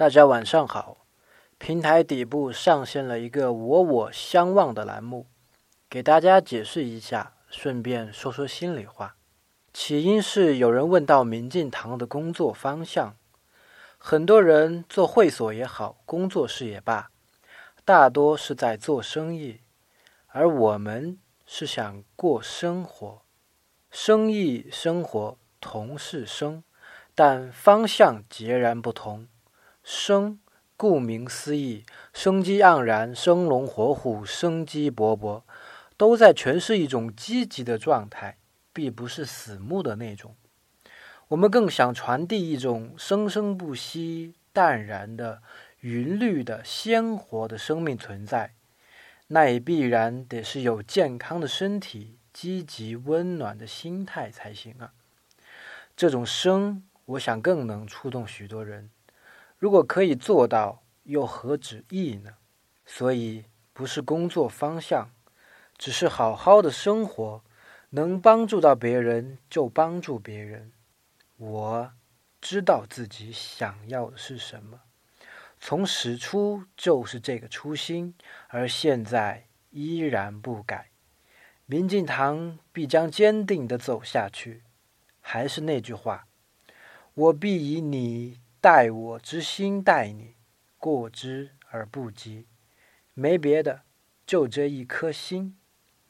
大家晚上好，平台底部上线了一个“我我相望”的栏目，给大家解释一下，顺便说说心里话。起因是有人问到明镜堂的工作方向，很多人做会所也好，工作室也罢，大多是在做生意，而我们是想过生活，生意生活同是生，但方向截然不同。生，顾名思义，生机盎然、生龙活虎、生机勃勃，都在诠释一种积极的状态，并不是死木的那种。我们更想传递一种生生不息、淡然的、云绿的、鲜活的生命存在，那也必然得是有健康的身体、积极温暖的心态才行啊！这种生，我想更能触动许多人。如果可以做到，又何止易呢？所以不是工作方向，只是好好的生活，能帮助到别人就帮助别人。我知道自己想要的是什么，从始初就是这个初心，而现在依然不改。明镜堂必将坚定的走下去。还是那句话，我必以你。待我之心待你，过之而不及，没别的，就这一颗心。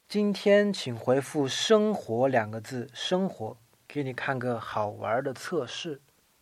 今天请回复“生活”两个字，生活，给你看个好玩的测试。